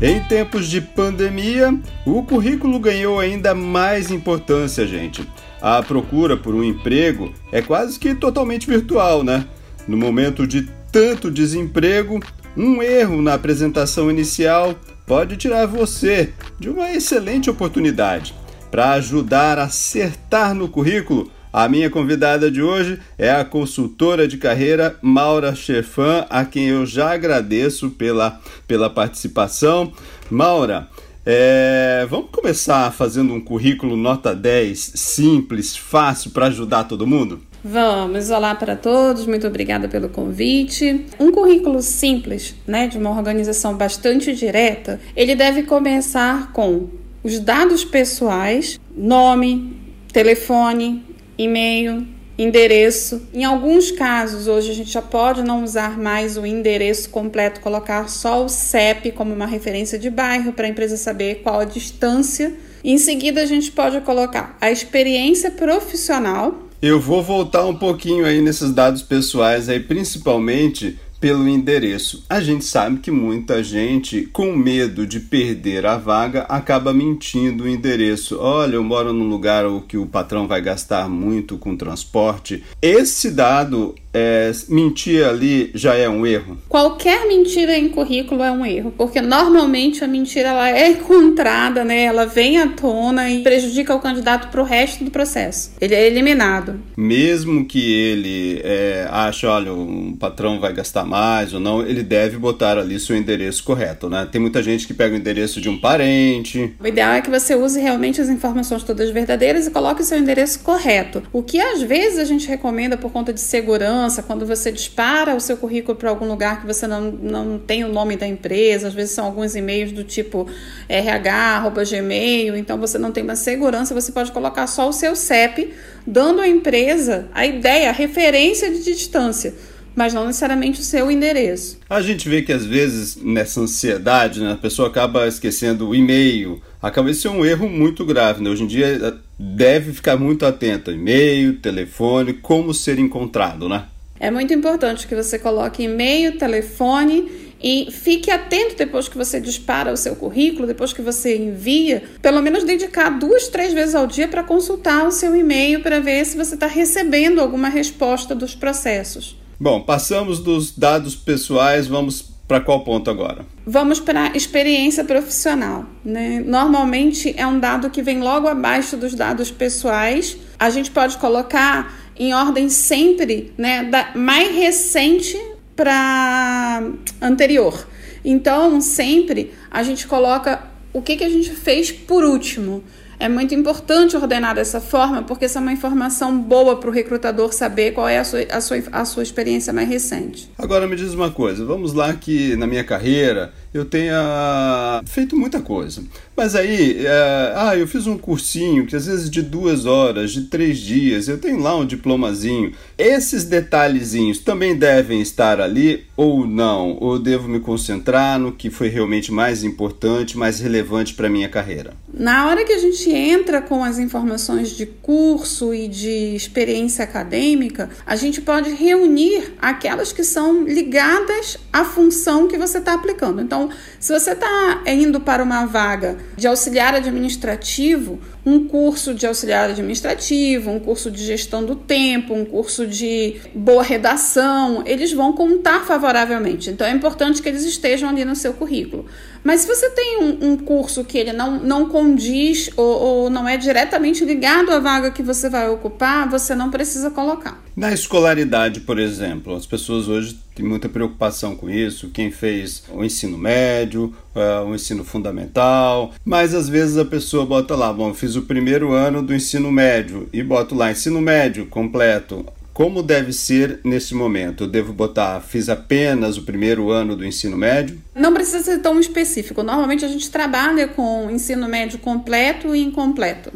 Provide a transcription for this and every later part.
Em tempos de pandemia, o currículo ganhou ainda mais importância, gente. A procura por um emprego é quase que totalmente virtual, né? No momento de tanto desemprego, um erro na apresentação inicial pode tirar você de uma excelente oportunidade. Para ajudar a acertar no currículo, a minha convidada de hoje é a consultora de carreira Maura Chefan, a quem eu já agradeço pela, pela participação. Maura, é, vamos começar fazendo um currículo nota 10, simples, fácil para ajudar todo mundo? Vamos, olá para todos, muito obrigada pelo convite. Um currículo simples, né, de uma organização bastante direta, ele deve começar com os dados pessoais, nome, telefone, e-mail, endereço. Em alguns casos, hoje a gente já pode não usar mais o endereço completo, colocar só o CEP como uma referência de bairro para a empresa saber qual a distância. Em seguida, a gente pode colocar a experiência profissional. Eu vou voltar um pouquinho aí nesses dados pessoais aí, principalmente pelo endereço. A gente sabe que muita gente, com medo de perder a vaga, acaba mentindo o endereço. Olha, eu moro num lugar que o patrão vai gastar muito com transporte. Esse dado é, mentir ali já é um erro? Qualquer mentira em currículo é um erro, porque normalmente a mentira ela é encontrada, né? Ela vem à tona e prejudica o candidato para o resto do processo. Ele é eliminado. Mesmo que ele é, ache, olha, o patrão vai gastar mais ou não, ele deve botar ali seu endereço correto, né? Tem muita gente que pega o endereço de um parente. O ideal é que você use realmente as informações todas verdadeiras e coloque o seu endereço correto. O que às vezes a gente recomenda por conta de segurança quando você dispara o seu currículo para algum lugar que você não, não tem o nome da empresa, às vezes são alguns e-mails do tipo RH, Gmail, então você não tem uma segurança, você pode colocar só o seu CEP, dando à empresa a ideia, a referência de distância mas não necessariamente o seu endereço. A gente vê que às vezes nessa ansiedade, né, a pessoa acaba esquecendo o e-mail, acaba isso é um erro muito grave. Né? Hoje em dia eh, deve ficar muito atento, e-mail, telefone, como ser encontrado, né? É muito importante que você coloque e-mail, telefone e fique atento depois que você dispara o seu currículo, depois que você envia, pelo menos dedicar duas, três vezes ao dia para consultar o seu e-mail para ver se você está recebendo alguma resposta dos processos. Bom, passamos dos dados pessoais, vamos para qual ponto agora? Vamos para experiência profissional. Né? Normalmente é um dado que vem logo abaixo dos dados pessoais. A gente pode colocar em ordem sempre, né, da mais recente para anterior. Então, sempre a gente coloca o que, que a gente fez por último. É muito importante ordenar dessa forma, porque essa é uma informação boa para o recrutador saber qual é a sua, a, sua, a sua experiência mais recente. Agora me diz uma coisa, vamos lá que na minha carreira eu tenha feito muita coisa. Mas aí, é, ah, eu fiz um cursinho que às vezes de duas horas, de três dias, eu tenho lá um diplomazinho. Esses detalhezinhos também devem estar ali ou não? Ou devo me concentrar no que foi realmente mais importante, mais relevante para minha carreira? Na hora que a gente entra com as informações de curso e de experiência acadêmica, a gente pode reunir aquelas que são ligadas à função que você está aplicando. Então, então, se você está indo para uma vaga de auxiliar administrativo, um curso de auxiliar administrativo, um curso de gestão do tempo, um curso de boa redação, eles vão contar favoravelmente. Então, é importante que eles estejam ali no seu currículo. Mas se você tem um, um curso que ele não, não condiz ou, ou não é diretamente ligado à vaga que você vai ocupar, você não precisa colocar. Na escolaridade, por exemplo, as pessoas hoje têm muita preocupação com isso. Quem fez o ensino médio, uh, o ensino fundamental, mas às vezes a pessoa bota lá, bom, fiz o primeiro ano do ensino médio e boto lá ensino médio completo como deve ser nesse momento? Eu devo botar, fiz apenas o primeiro ano do ensino médio? Não precisa ser tão específico. Normalmente a gente trabalha com ensino médio completo e incompleto.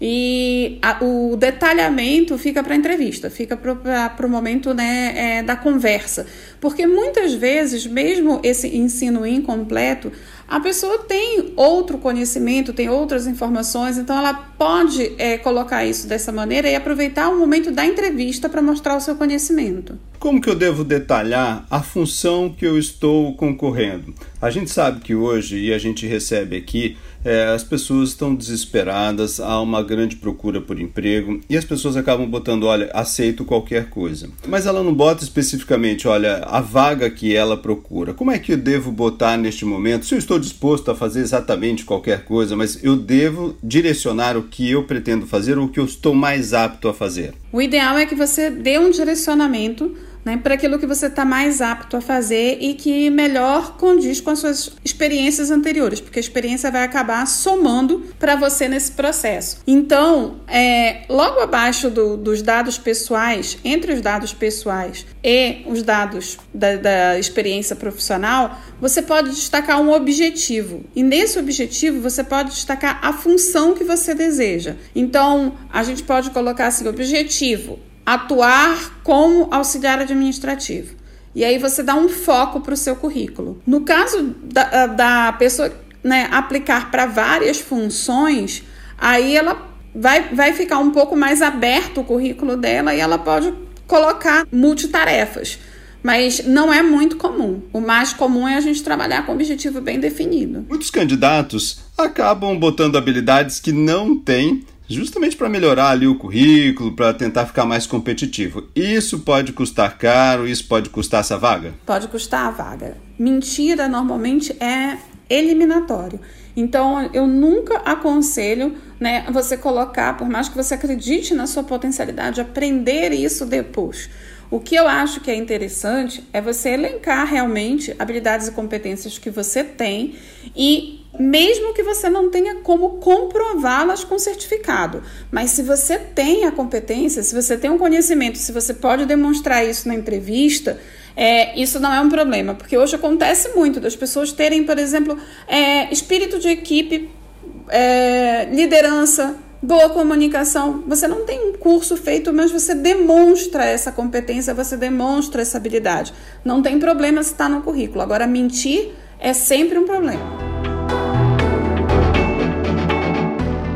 E a, o detalhamento fica para a entrevista, fica para o momento né, é, da conversa. Porque muitas vezes, mesmo esse ensino incompleto, a pessoa tem outro conhecimento, tem outras informações, então ela pode é, colocar isso dessa maneira e aproveitar o momento da entrevista para mostrar o seu conhecimento. Como que eu devo detalhar a função que eu estou concorrendo? A gente sabe que hoje, e a gente recebe aqui, é, as pessoas estão desesperadas, há uma grande procura por emprego e as pessoas acabam botando, olha, aceito qualquer coisa. Mas ela não bota especificamente, olha, a vaga que ela procura. Como é que eu devo botar neste momento? Se eu estou disposto a fazer exatamente qualquer coisa, mas eu devo direcionar o que eu pretendo fazer ou o que eu estou mais apto a fazer. O ideal é que você dê um direcionamento né, para aquilo que você está mais apto a fazer e que melhor condiz com as suas experiências anteriores, porque a experiência vai acabar somando para você nesse processo. Então, é, logo abaixo do, dos dados pessoais, entre os dados pessoais e os dados da, da experiência profissional, você pode destacar um objetivo. E nesse objetivo, você pode destacar a função que você deseja. Então, a gente pode colocar assim: objetivo atuar como auxiliar administrativo. E aí você dá um foco para o seu currículo. No caso da, da pessoa né, aplicar para várias funções, aí ela vai, vai ficar um pouco mais aberto o currículo dela e ela pode colocar multitarefas. Mas não é muito comum. O mais comum é a gente trabalhar com um objetivo bem definido. Muitos candidatos acabam botando habilidades que não têm justamente para melhorar ali o currículo, para tentar ficar mais competitivo. Isso pode custar caro, isso pode custar essa vaga? Pode custar a vaga. Mentira normalmente é eliminatório. Então, eu nunca aconselho né, você colocar, por mais que você acredite na sua potencialidade, aprender isso depois. O que eu acho que é interessante é você elencar realmente habilidades e competências que você tem e mesmo que você não tenha como comprová-las com certificado. Mas se você tem a competência, se você tem um conhecimento, se você pode demonstrar isso na entrevista, é, isso não é um problema, porque hoje acontece muito das pessoas terem, por exemplo, é, espírito de equipe, é, liderança, boa comunicação. Você não tem um curso feito, mas você demonstra essa competência, você demonstra essa habilidade. Não tem problema se está no currículo. Agora, mentir é sempre um problema.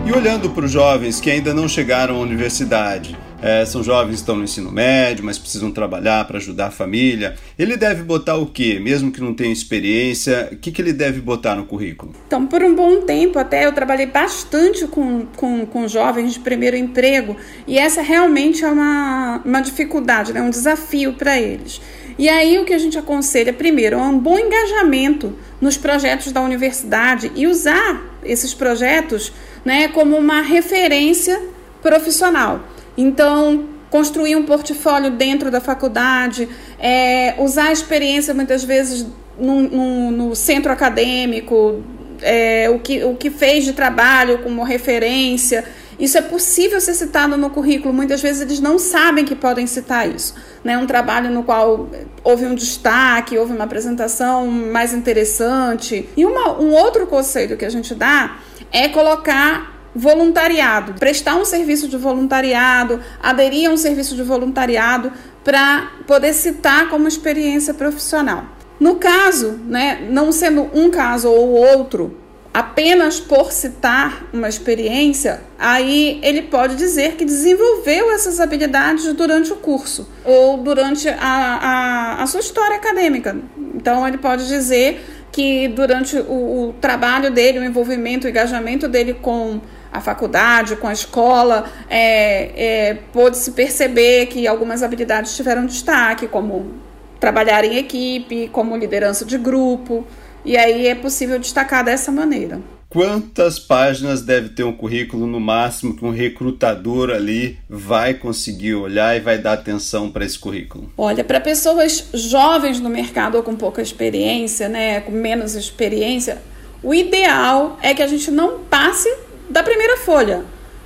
E olhando para os jovens que ainda não chegaram à universidade, é, são jovens que estão no ensino médio, mas precisam trabalhar para ajudar a família. Ele deve botar o quê? Mesmo que não tenha experiência, o que, que ele deve botar no currículo? Então, por um bom tempo até, eu trabalhei bastante com, com, com jovens de primeiro emprego e essa realmente é uma, uma dificuldade, né? um desafio para eles. E aí o que a gente aconselha, primeiro, é um bom engajamento nos projetos da universidade e usar esses projetos né, como uma referência profissional. Então, construir um portfólio dentro da faculdade, é, usar a experiência muitas vezes no, no, no centro acadêmico, é, o, que, o que fez de trabalho como referência. Isso é possível ser citado no currículo, muitas vezes eles não sabem que podem citar isso. Né? Um trabalho no qual houve um destaque, houve uma apresentação mais interessante. E uma, um outro conselho que a gente dá é colocar voluntariado, prestar um serviço de voluntariado, aderir a um serviço de voluntariado para poder citar como experiência profissional. No caso, né, não sendo um caso ou outro, apenas por citar uma experiência, aí ele pode dizer que desenvolveu essas habilidades durante o curso ou durante a, a, a sua história acadêmica. Então, ele pode dizer que durante o, o trabalho dele, o envolvimento, o engajamento dele com a faculdade, com a escola, é, é, pôde-se perceber que algumas habilidades tiveram destaque, como trabalhar em equipe, como liderança de grupo, e aí é possível destacar dessa maneira. Quantas páginas deve ter um currículo no máximo que um recrutador ali vai conseguir olhar e vai dar atenção para esse currículo? Olha, para pessoas jovens no mercado ou com pouca experiência, né, com menos experiência, o ideal é que a gente não passe da primeira folha.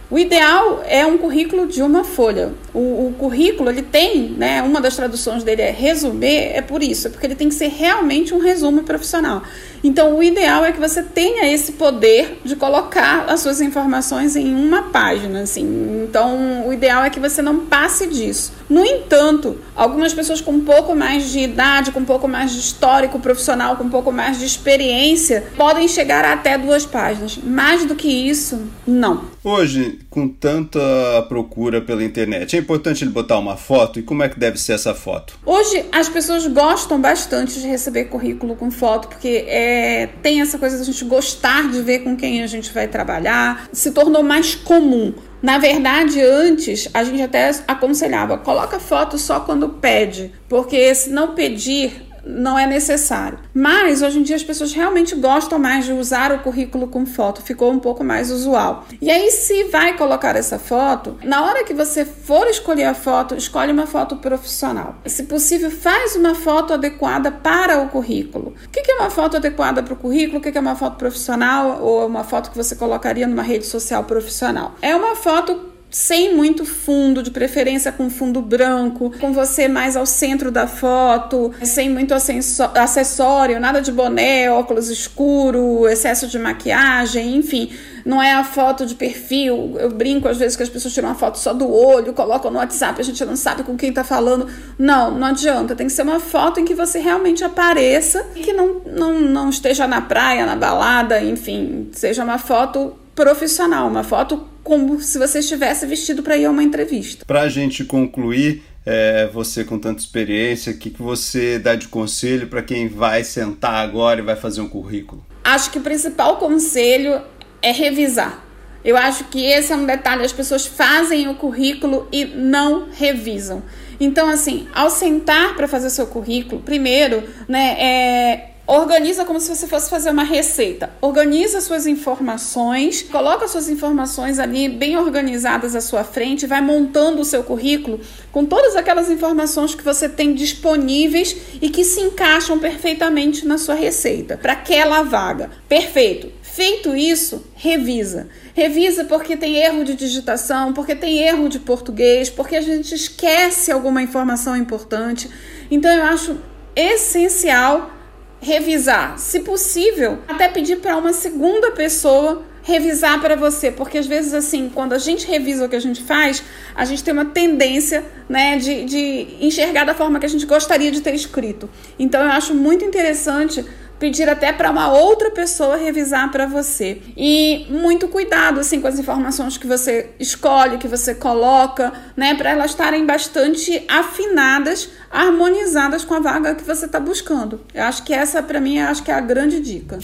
O ideal é um currículo de uma folha. O, o, currículo, ele tem, né, uma das traduções dele é resumir, é por isso, é porque ele tem que ser realmente um resumo profissional. Então, o ideal é que você tenha esse poder de colocar as suas informações em uma página, assim. Então, o ideal é que você não passe disso. No entanto, algumas pessoas com um pouco mais de idade, com um pouco mais de histórico profissional, com um pouco mais de experiência, podem chegar até duas páginas. Mais do que isso, não. Hoje, com tanta procura pela internet, é importante ele botar uma foto? E como é que deve ser essa foto? Hoje, as pessoas gostam bastante de receber currículo com foto, porque é, tem essa coisa da gente gostar de ver com quem a gente vai trabalhar. Se tornou mais comum. Na verdade, antes a gente até aconselhava, coloca foto só quando pede, porque se não pedir, não é necessário. Mas hoje em dia as pessoas realmente gostam mais de usar o currículo com foto, ficou um pouco mais usual. E aí, se vai colocar essa foto, na hora que você for escolher a foto, escolhe uma foto profissional. Se possível, faz uma foto adequada para o currículo. O que é uma foto adequada para o currículo? O que é uma foto profissional ou uma foto que você colocaria numa rede social profissional? É uma foto sem muito fundo, de preferência com fundo branco, com você mais ao centro da foto, sem muito acessório, nada de boné, óculos escuro, excesso de maquiagem, enfim. Não é a foto de perfil. Eu brinco às vezes que as pessoas tiram uma foto só do olho, colocam no WhatsApp, a gente não sabe com quem tá falando. Não, não adianta. Tem que ser uma foto em que você realmente apareça que não, não, não esteja na praia, na balada, enfim, seja uma foto profissional, uma foto como se você estivesse vestido para ir a uma entrevista. Para a gente concluir, é, você com tanta experiência, o que, que você dá de conselho para quem vai sentar agora e vai fazer um currículo? Acho que o principal conselho é revisar. Eu acho que esse é um detalhe: as pessoas fazem o currículo e não revisam. Então, assim, ao sentar para fazer seu currículo, primeiro, né, é, Organiza como se você fosse fazer uma receita. Organiza suas informações, coloca suas informações ali bem organizadas à sua frente, vai montando o seu currículo com todas aquelas informações que você tem disponíveis e que se encaixam perfeitamente na sua receita para aquela vaga. Perfeito. Feito isso, revisa. Revisa porque tem erro de digitação, porque tem erro de português, porque a gente esquece alguma informação importante. Então eu acho essencial revisar, se possível, até pedir para uma segunda pessoa revisar para você, porque às vezes assim, quando a gente revisa o que a gente faz, a gente tem uma tendência, né, de, de enxergar da forma que a gente gostaria de ter escrito. Então eu acho muito interessante pedir até para uma outra pessoa revisar para você. E muito cuidado assim com as informações que você escolhe, que você coloca, né, para elas estarem bastante afinadas, harmonizadas com a vaga que você está buscando. Eu acho que essa para mim, acho que é a grande dica.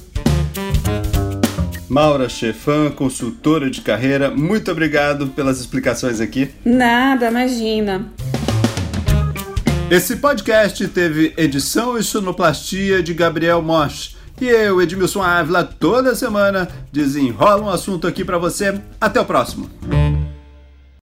Maura Chefan, consultora de carreira, muito obrigado pelas explicações aqui. Nada, imagina. Esse podcast teve edição e sonoplastia de Gabriel Mosch. E eu, Edmilson Ávila, toda semana desenrola um assunto aqui para você. Até o próximo.